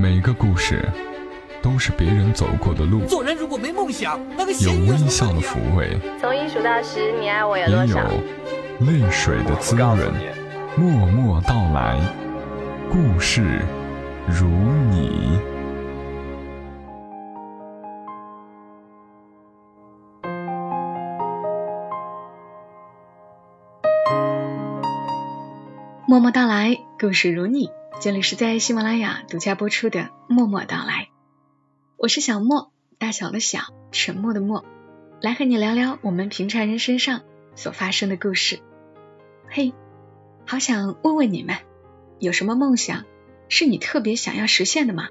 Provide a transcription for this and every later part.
每个故事都是别人走过的路，做人如果没梦想，那个有微笑的抚慰，从一数到十，你爱我有也有？泪水的滋润。默默到来，故事如你。默默到来，故事如你。这里是在喜马拉雅独家播出的《默默到来》，我是小莫，大小的小，沉默的默，来和你聊聊我们平常人身上所发生的故事。嘿，好想问问你们，有什么梦想是你特别想要实现的吗？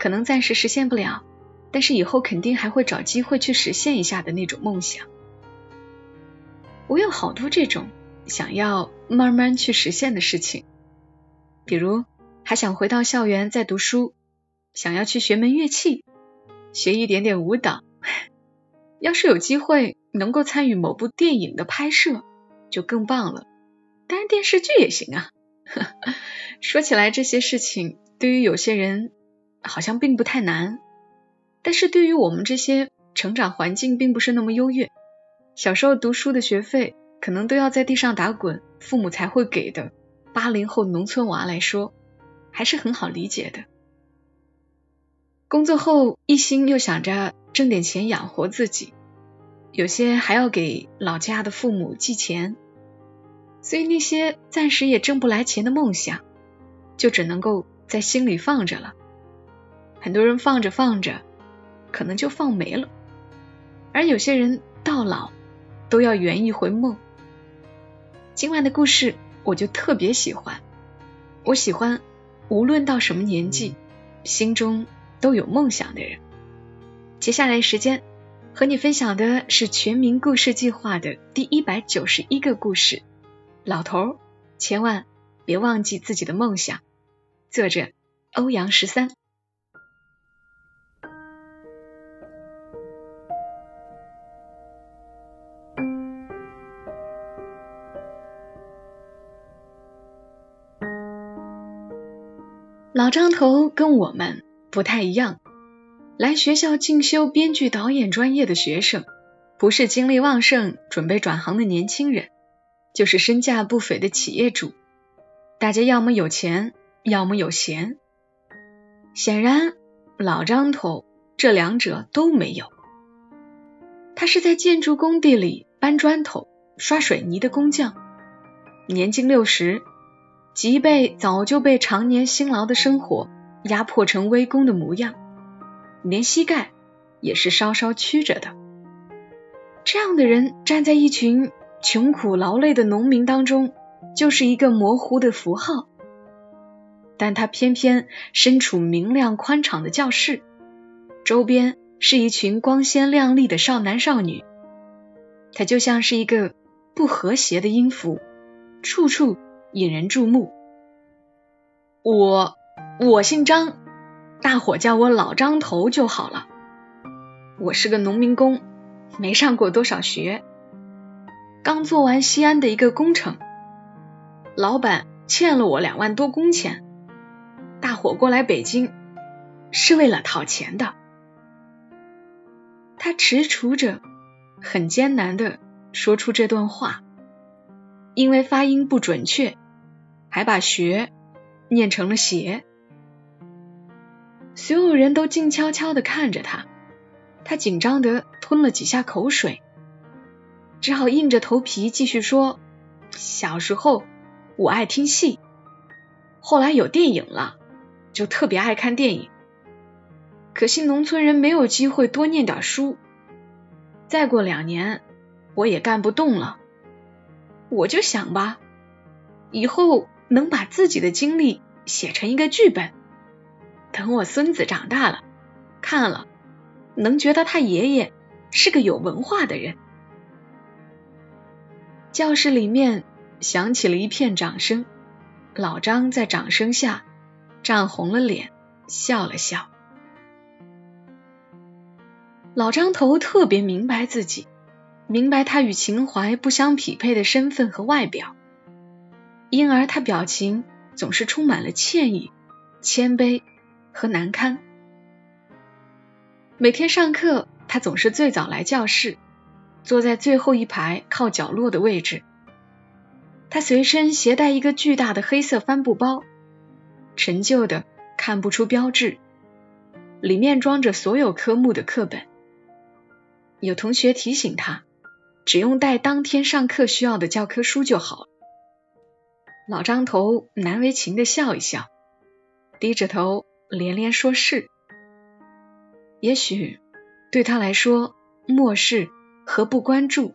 可能暂时实现不了，但是以后肯定还会找机会去实现一下的那种梦想。我有好多这种想要慢慢去实现的事情。比如还想回到校园再读书，想要去学门乐器，学一点点舞蹈。要是有机会能够参与某部电影的拍摄，就更棒了。当然电视剧也行啊。说起来这些事情对于有些人好像并不太难，但是对于我们这些成长环境并不是那么优越，小时候读书的学费可能都要在地上打滚，父母才会给的。八零后农村娃来说，还是很好理解的。工作后一心又想着挣点钱养活自己，有些还要给老家的父母寄钱，所以那些暂时也挣不来钱的梦想，就只能够在心里放着了。很多人放着放着，可能就放没了，而有些人到老都要圆一回梦。今晚的故事。我就特别喜欢，我喜欢无论到什么年纪，心中都有梦想的人。接下来时间和你分享的是全民故事计划的第一百九十一个故事。老头儿，千万别忘记自己的梦想。作者：欧阳十三。老张头跟我们不太一样，来学校进修编剧导演专业的学生，不是精力旺盛准备转行的年轻人，就是身价不菲的企业主。大家要么有钱，要么有闲。显然，老张头这两者都没有。他是在建筑工地里搬砖头、刷水泥的工匠，年近六十。脊背早就被常年辛劳的生活压迫成微弓的模样，连膝盖也是稍稍曲着的。这样的人站在一群穷苦劳累的农民当中，就是一个模糊的符号。但他偏偏身处明亮宽敞的教室，周边是一群光鲜亮丽的少男少女，他就像是一个不和谐的音符，处处。引人注目。我我姓张，大伙叫我老张头就好了。我是个农民工，没上过多少学，刚做完西安的一个工程，老板欠了我两万多工钱，大伙过来北京是为了讨钱的。他踟蹰着，很艰难的说出这段话。因为发音不准确，还把“学”念成了“鞋”。所有人都静悄悄的看着他，他紧张的吞了几下口水，只好硬着头皮继续说：“小时候我爱听戏，后来有电影了，就特别爱看电影。可惜农村人没有机会多念点书。再过两年，我也干不动了。”我就想吧，以后能把自己的经历写成一个剧本，等我孙子长大了，看了能觉得他爷爷是个有文化的人。教室里面响起了一片掌声，老张在掌声下涨红了脸，笑了笑。老张头特别明白自己。明白他与情怀不相匹配的身份和外表，因而他表情总是充满了歉意、谦卑和难堪。每天上课，他总是最早来教室，坐在最后一排靠角落的位置。他随身携带一个巨大的黑色帆布包，陈旧的看不出标志，里面装着所有科目的课本。有同学提醒他，只用带当天上课需要的教科书就好了。老张头难为情的笑一笑，低着头连连说是。也许对他来说，漠视和不关注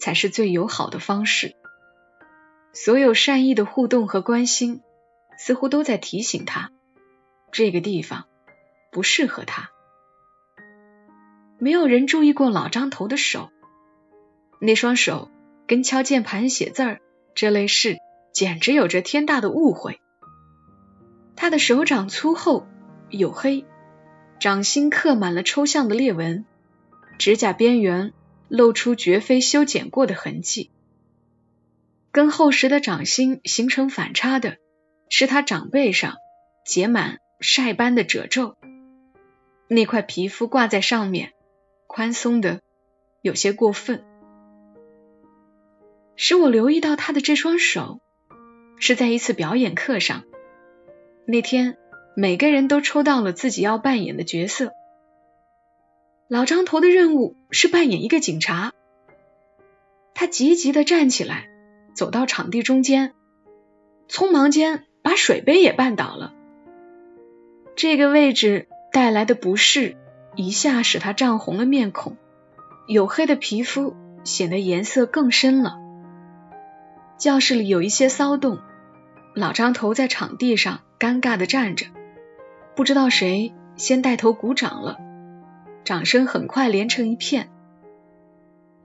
才是最友好的方式。所有善意的互动和关心，似乎都在提醒他，这个地方不适合他。没有人注意过老张头的手，那双手跟敲键盘、写字儿这类事，简直有着天大的误会。他的手掌粗厚、黝黑。掌心刻满了抽象的裂纹，指甲边缘露出绝非修剪过的痕迹。跟厚实的掌心形成反差的是他掌背上结满晒斑的褶皱，那块皮肤挂在上面，宽松的有些过分。使我留意到他的这双手，是在一次表演课上，那天。每个人都抽到了自己要扮演的角色。老张头的任务是扮演一个警察。他急急的站起来，走到场地中间，匆忙间把水杯也绊倒了。这个位置带来的不适，一下使他涨红了面孔，黝黑的皮肤显得颜色更深了。教室里有一些骚动，老张头在场地上尴尬的站着。不知道谁先带头鼓掌了，掌声很快连成一片。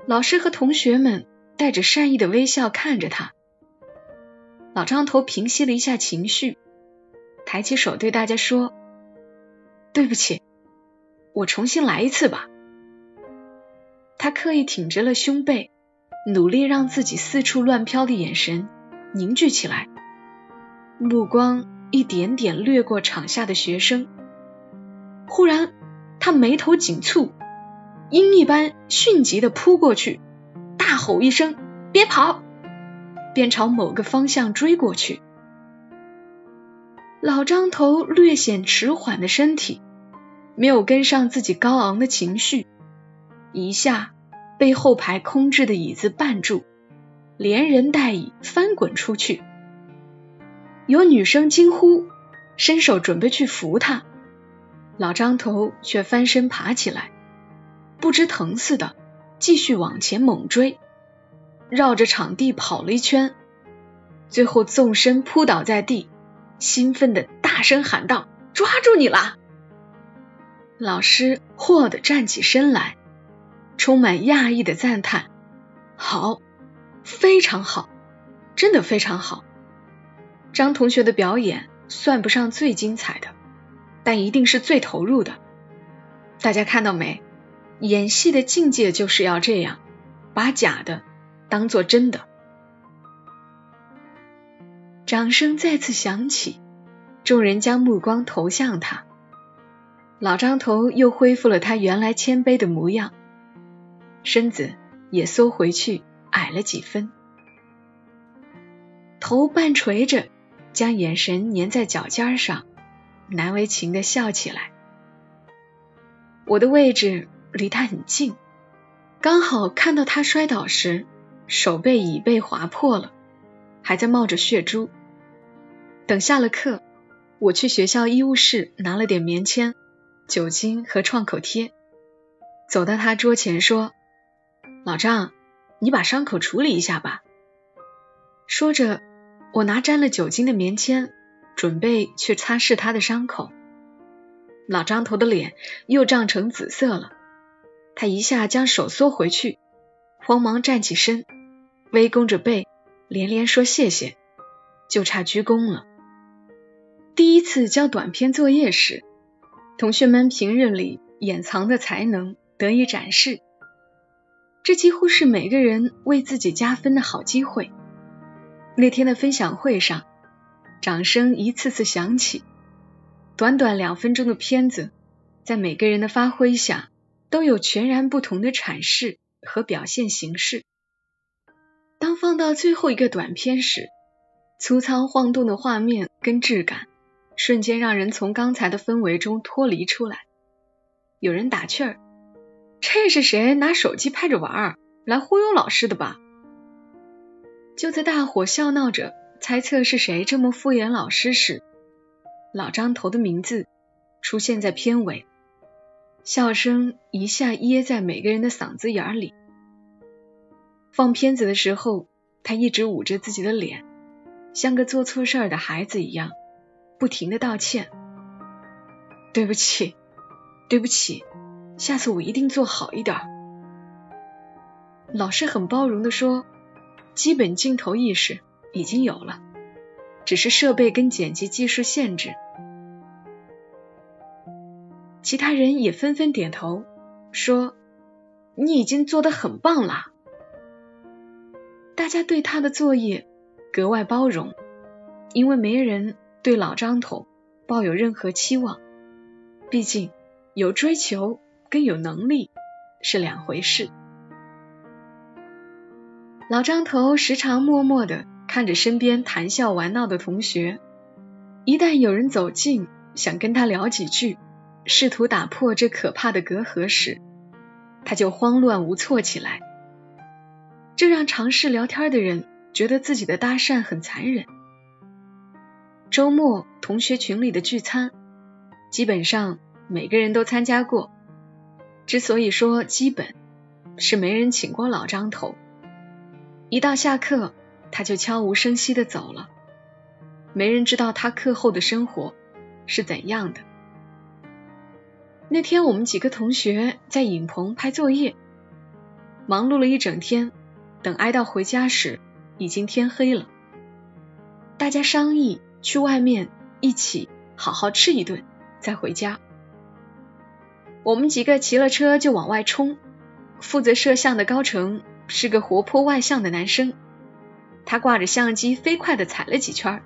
老师和同学们带着善意的微笑看着他。老张头平息了一下情绪，抬起手对大家说：“对不起，我重新来一次吧。”他刻意挺直了胸背，努力让自己四处乱飘的眼神凝聚起来，目光。一点点掠过场下的学生，忽然他眉头紧蹙，鹰一般迅疾的扑过去，大吼一声：“别跑！”便朝某个方向追过去。老张头略显迟缓的身体没有跟上自己高昂的情绪，一下被后排空置的椅子绊住，连人带椅翻滚出去。有女生惊呼，伸手准备去扶他，老张头却翻身爬起来，不知疼似的继续往前猛追，绕着场地跑了一圈，最后纵身扑倒在地，兴奋的大声喊道：“抓住你了！”老师霍的站起身来，充满讶异的赞叹：“好，非常好，真的非常好。”张同学的表演算不上最精彩的，但一定是最投入的。大家看到没？演戏的境界就是要这样，把假的当做真的。掌声再次响起，众人将目光投向他。老张头又恢复了他原来谦卑的模样，身子也缩回去，矮了几分，头半垂着。将眼神粘在脚尖上，难为情的笑起来。我的位置离他很近，刚好看到他摔倒时手背已被划破了，还在冒着血珠。等下了课，我去学校医务室拿了点棉签、酒精和创口贴，走到他桌前说：“老张，你把伤口处理一下吧。”说着。我拿沾了酒精的棉签，准备去擦拭他的伤口。老张头的脸又涨成紫色了，他一下将手缩回去，慌忙站起身，微弓着背，连连说谢谢，就差鞠躬了。第一次交短篇作业时，同学们平日里掩藏的才能得以展示，这几乎是每个人为自己加分的好机会。那天的分享会上，掌声一次次响起。短短两分钟的片子，在每个人的发挥下，都有全然不同的阐释和表现形式。当放到最后一个短片时，粗糙晃动的画面跟质感，瞬间让人从刚才的氛围中脱离出来。有人打趣儿：“这是谁拿手机拍着玩儿，来忽悠老师的吧？”就在大伙笑闹着猜测是谁这么敷衍老师时，老张头的名字出现在片尾，笑声一下噎在每个人的嗓子眼里。放片子的时候，他一直捂着自己的脸，像个做错事儿的孩子一样，不停的道歉：“对不起，对不起，下次我一定做好一点。”老师很包容的说。基本镜头意识已经有了，只是设备跟剪辑技术限制。其他人也纷纷点头，说：“你已经做得很棒了。”大家对他的作业格外包容，因为没人对老张头抱有任何期望。毕竟有追求跟有能力是两回事。老张头时常默默地看着身边谈笑玩闹的同学，一旦有人走近，想跟他聊几句，试图打破这可怕的隔阂时，他就慌乱无措起来。这让尝试聊天的人觉得自己的搭讪很残忍。周末同学群里的聚餐，基本上每个人都参加过。之所以说基本，是没人请过老张头。一到下课，他就悄无声息的走了，没人知道他课后的生活是怎样的。那天我们几个同学在影棚拍作业，忙碌了一整天，等挨到回家时，已经天黑了。大家商议去外面一起好好吃一顿，再回家。我们几个骑了车就往外冲，负责摄像的高成。是个活泼外向的男生，他挂着相机飞快的踩了几圈，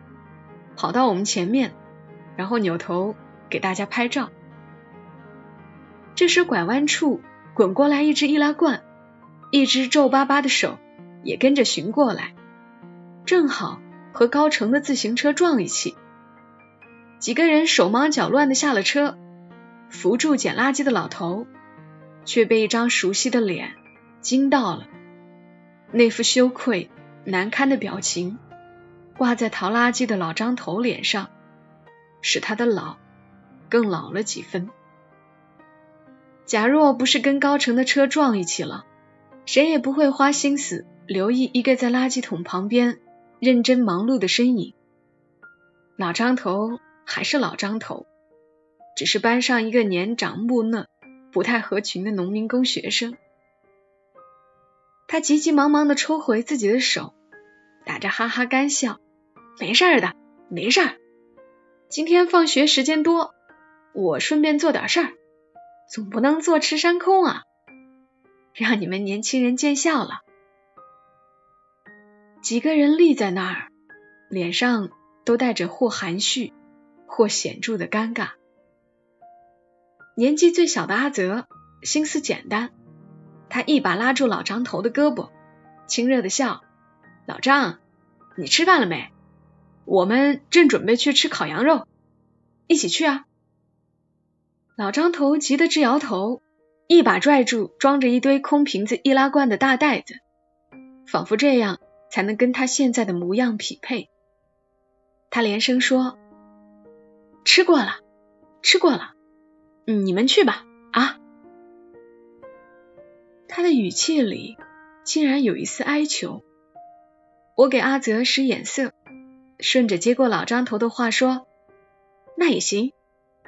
跑到我们前面，然后扭头给大家拍照。这时拐弯处滚过来一只易拉罐，一只皱巴巴的手也跟着寻过来，正好和高成的自行车撞一起。几个人手忙脚乱的下了车，扶住捡垃圾的老头，却被一张熟悉的脸惊到了。那副羞愧难堪的表情挂在淘垃圾的老张头脸上，使他的老更老了几分。假若不是跟高成的车撞一起了，谁也不会花心思留意一个在垃圾桶旁边认真忙碌的身影。老张头还是老张头，只是班上一个年长木讷、不太合群的农民工学生。他急急忙忙的抽回自己的手，打着哈哈干笑：“没事儿的，没事儿。今天放学时间多，我顺便做点事儿，总不能坐吃山空啊，让你们年轻人见笑了。”几个人立在那儿，脸上都带着或含蓄或显著的尴尬。年纪最小的阿泽心思简单。他一把拉住老张头的胳膊，亲热的笑：“老张，你吃饭了没？我们正准备去吃烤羊肉，一起去啊！”老张头急得直摇头，一把拽住装着一堆空瓶子易拉罐的大袋子，仿佛这样才能跟他现在的模样匹配。他连声说：“吃过了，吃过了，嗯你们去吧，啊！”他的语气里竟然有一丝哀求。我给阿泽使眼色，顺着接过老张头的话说：“那也行，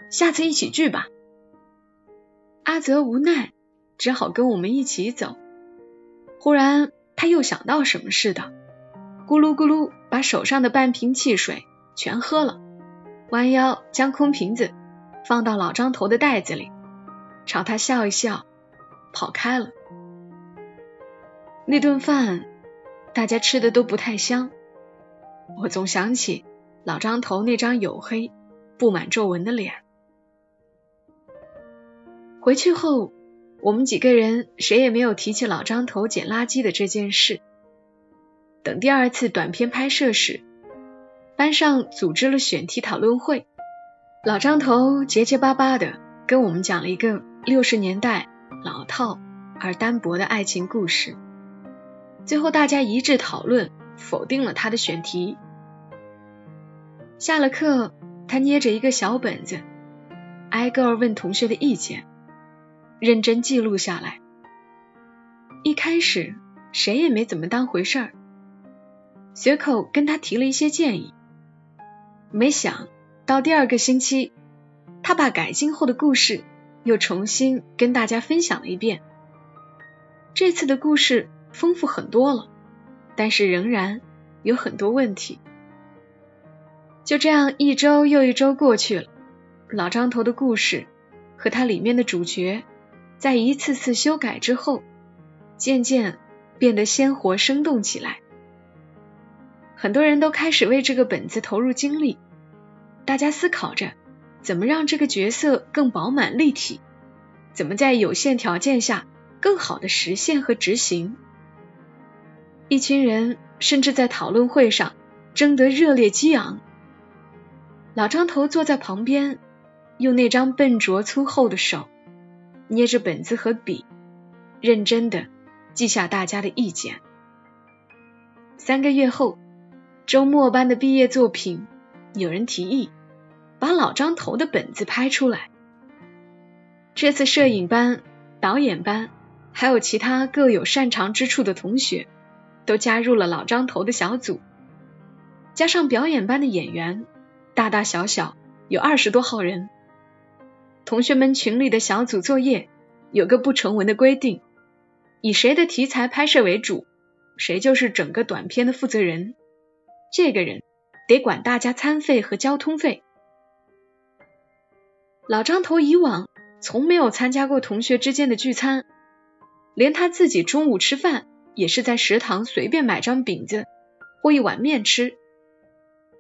下次一起聚吧。”阿泽无奈，只好跟我们一起走。忽然他又想到什么似的，咕噜咕噜把手上的半瓶汽水全喝了，弯腰将空瓶子放到老张头的袋子里，朝他笑一笑，跑开了。那顿饭，大家吃的都不太香。我总想起老张头那张黝黑、布满皱纹的脸。回去后，我们几个人谁也没有提起老张头捡垃圾的这件事。等第二次短片拍摄时，班上组织了选题讨论会，老张头结结巴巴的跟我们讲了一个六十年代老套而单薄的爱情故事。最后大家一致讨论否定了他的选题。下了课，他捏着一个小本子，挨个问同学的意见。认真记录下来。一开始谁也没怎么当回事儿，随口跟他提了一些建议。没想到第二个星期，他把改进后的故事又重新跟大家分享了一遍。这次的故事丰富很多了，但是仍然有很多问题。就这样一周又一周过去了，老张头的故事和他里面的主角。在一次次修改之后，渐渐变得鲜活生动起来。很多人都开始为这个本子投入精力，大家思考着怎么让这个角色更饱满立体，怎么在有限条件下更好的实现和执行。一群人甚至在讨论会上争得热烈激昂。老张头坐在旁边，用那张笨拙粗厚的手。捏着本子和笔，认真的记下大家的意见。三个月后，周末班的毕业作品，有人提议把老张头的本子拍出来。这次摄影班、导演班，还有其他各有擅长之处的同学，都加入了老张头的小组。加上表演班的演员，大大小小有二十多号人。同学们群里的小组作业有个不成文的规定：以谁的题材拍摄为主，谁就是整个短片的负责人。这个人得管大家餐费和交通费。老张头以往从没有参加过同学之间的聚餐，连他自己中午吃饭也是在食堂随便买张饼子或一碗面吃。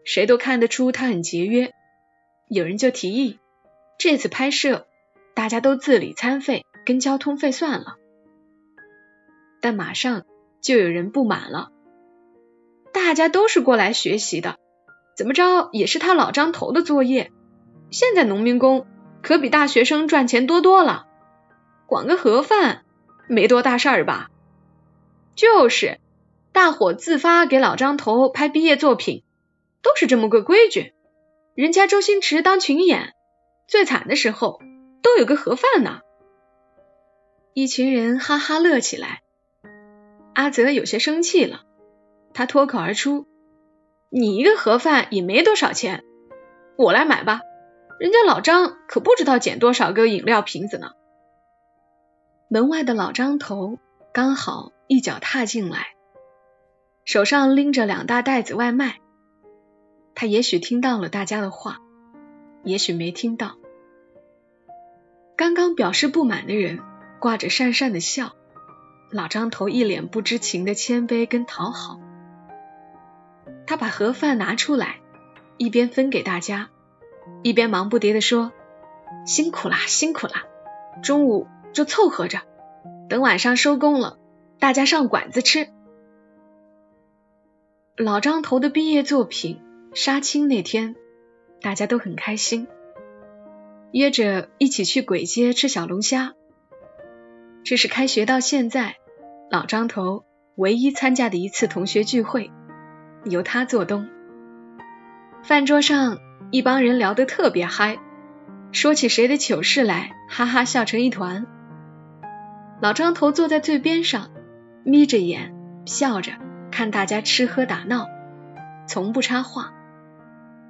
谁都看得出他很节约。有人就提议。这次拍摄，大家都自理餐费跟交通费算了，但马上就有人不满了。大家都是过来学习的，怎么着也是他老张头的作业。现在农民工可比大学生赚钱多多了，管个盒饭没多大事儿吧？就是，大伙自发给老张头拍毕业作品，都是这么个规矩。人家周星驰当群演。最惨的时候都有个盒饭呢，一群人哈哈乐起来。阿泽有些生气了，他脱口而出：“你一个盒饭也没多少钱，我来买吧。人家老张可不知道捡多少个饮料瓶子呢。”门外的老张头刚好一脚踏进来，手上拎着两大袋子外卖。他也许听到了大家的话。也许没听到，刚刚表示不满的人挂着讪讪的笑，老张头一脸不知情的谦卑跟讨好。他把盒饭拿出来，一边分给大家，一边忙不迭的说：“辛苦啦，辛苦啦，中午就凑合着，等晚上收工了，大家上馆子吃。”老张头的毕业作品杀青那天。大家都很开心，约着一起去簋街吃小龙虾。这是开学到现在老张头唯一参加的一次同学聚会，由他做东。饭桌上一帮人聊得特别嗨，说起谁的糗事来，哈哈笑成一团。老张头坐在最边上，眯着眼笑着看大家吃喝打闹，从不插话。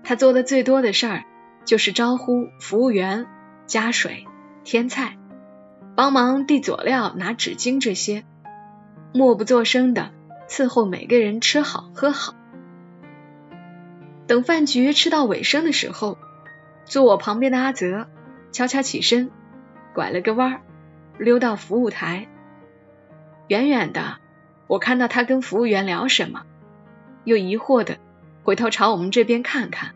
他做的最多的事儿就是招呼服务员加水、添菜、帮忙递佐料、拿纸巾这些，默不作声的伺候每个人吃好喝好。等饭局吃到尾声的时候，坐我旁边的阿泽悄悄起身，拐了个弯，溜到服务台。远远的，我看到他跟服务员聊什么，又疑惑的。回头朝我们这边看看，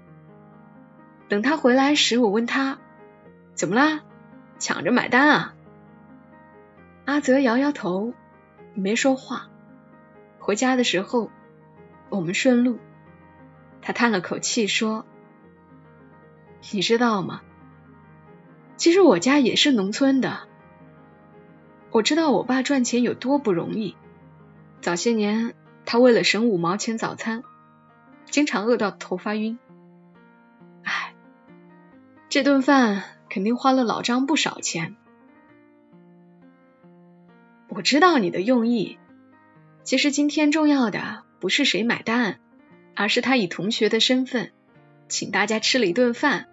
等他回来时，我问他怎么啦，抢着买单啊？阿泽摇摇头，没说话。回家的时候，我们顺路，他叹了口气说：“你知道吗？其实我家也是农村的。我知道我爸赚钱有多不容易。早些年，他为了省五毛钱早餐，经常饿到头发晕。唉，这顿饭肯定花了老张不少钱。我知道你的用意。其实今天重要的不是谁买单，而是他以同学的身份请大家吃了一顿饭。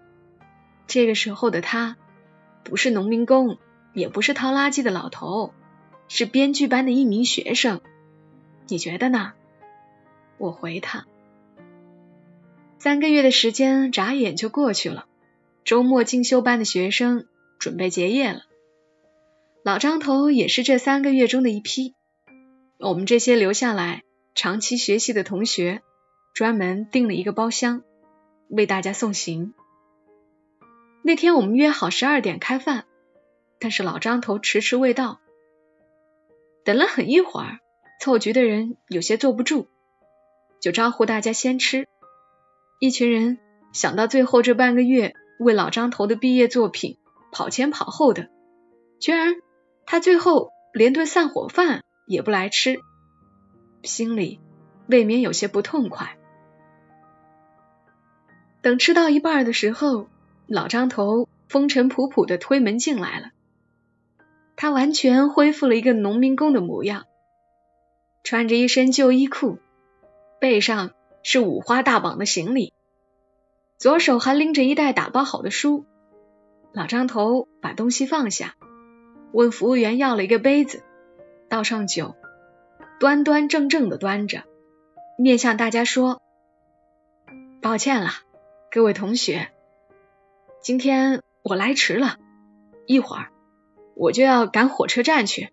这个时候的他。”不是农民工，也不是掏垃圾的老头，是编剧班的一名学生。你觉得呢？我回他。三个月的时间眨眼就过去了，周末进修班的学生准备结业了。老张头也是这三个月中的一批。我们这些留下来长期学习的同学，专门订了一个包厢，为大家送行。那天我们约好十二点开饭，但是老张头迟迟未到。等了很一会儿，凑局的人有些坐不住，就招呼大家先吃。一群人想到最后这半个月为老张头的毕业作品跑前跑后的，居然他最后连顿散伙饭也不来吃，心里未免有些不痛快。等吃到一半的时候。老张头风尘仆仆的推门进来了，他完全恢复了一个农民工的模样，穿着一身旧衣裤，背上是五花大绑的行李，左手还拎着一袋打包好的书。老张头把东西放下，问服务员要了一个杯子，倒上酒，端端正正的端着，面向大家说：“抱歉了，各位同学。”今天我来迟了，一会儿我就要赶火车站去。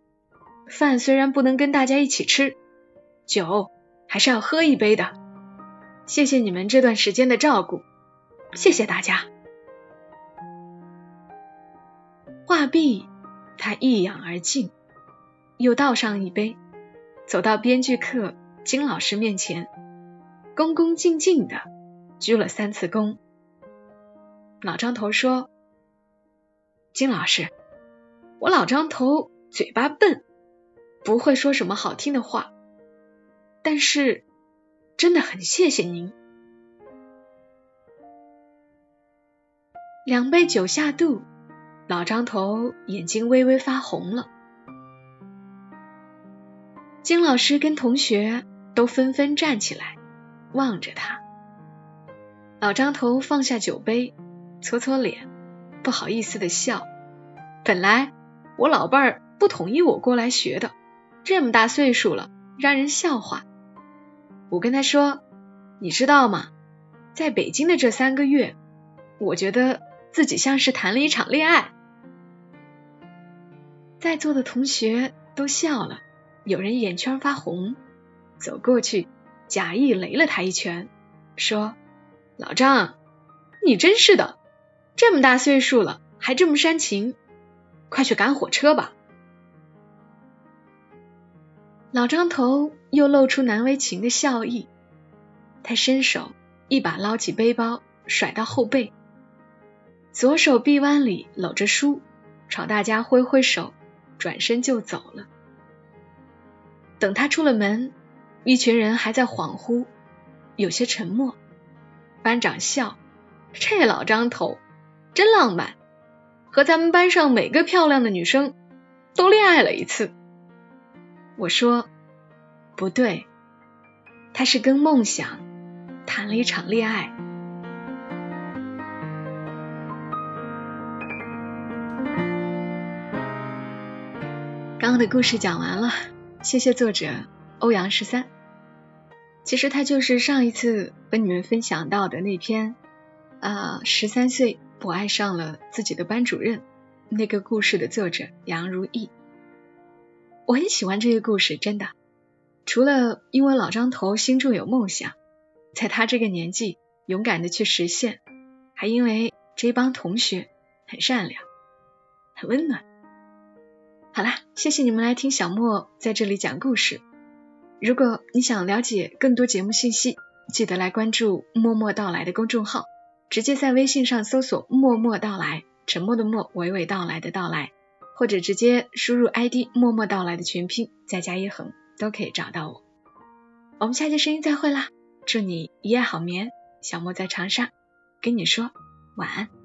饭虽然不能跟大家一起吃，酒还是要喝一杯的。谢谢你们这段时间的照顾，谢谢大家。话毕，他一仰而尽，又倒上一杯，走到编剧课金老师面前，恭恭敬敬的鞠了三次躬。老张头说：“金老师，我老张头嘴巴笨，不会说什么好听的话，但是真的很谢谢您。”两杯酒下肚，老张头眼睛微微发红了。金老师跟同学都纷纷站起来，望着他。老张头放下酒杯。搓搓脸，不好意思的笑。本来我老伴儿不同意我过来学的，这么大岁数了，让人笑话。我跟他说：“你知道吗？在北京的这三个月，我觉得自己像是谈了一场恋爱。”在座的同学都笑了，有人眼圈发红，走过去假意擂了他一拳，说：“老张，你真是的。”这么大岁数了，还这么煽情，快去赶火车吧！老张头又露出难为情的笑意，他伸手一把捞起背包，甩到后背，左手臂弯里搂着书，朝大家挥挥手，转身就走了。等他出了门，一群人还在恍惚，有些沉默。班长笑：“这老张头。”真浪漫，和咱们班上每个漂亮的女生都恋爱了一次。我说不对，他是跟梦想谈了一场恋爱。刚刚的故事讲完了，谢谢作者欧阳十三。其实他就是上一次和你们分享到的那篇啊，十三岁。我爱上了自己的班主任，那个故事的作者杨如意。我很喜欢这个故事，真的。除了因为老张头心中有梦想，在他这个年纪勇敢的去实现，还因为这帮同学很善良、很温暖。好啦，谢谢你们来听小莫在这里讲故事。如果你想了解更多节目信息，记得来关注“默默到来”的公众号，直接在微信上搜索“默默到来”，沉默的默，娓娓道来的到来，或者直接输入 ID“ 默默到来”的全拼，再加一横，都可以找到我。我们下期声音再会啦！祝你一夜好眠，小莫在长沙跟你说晚安。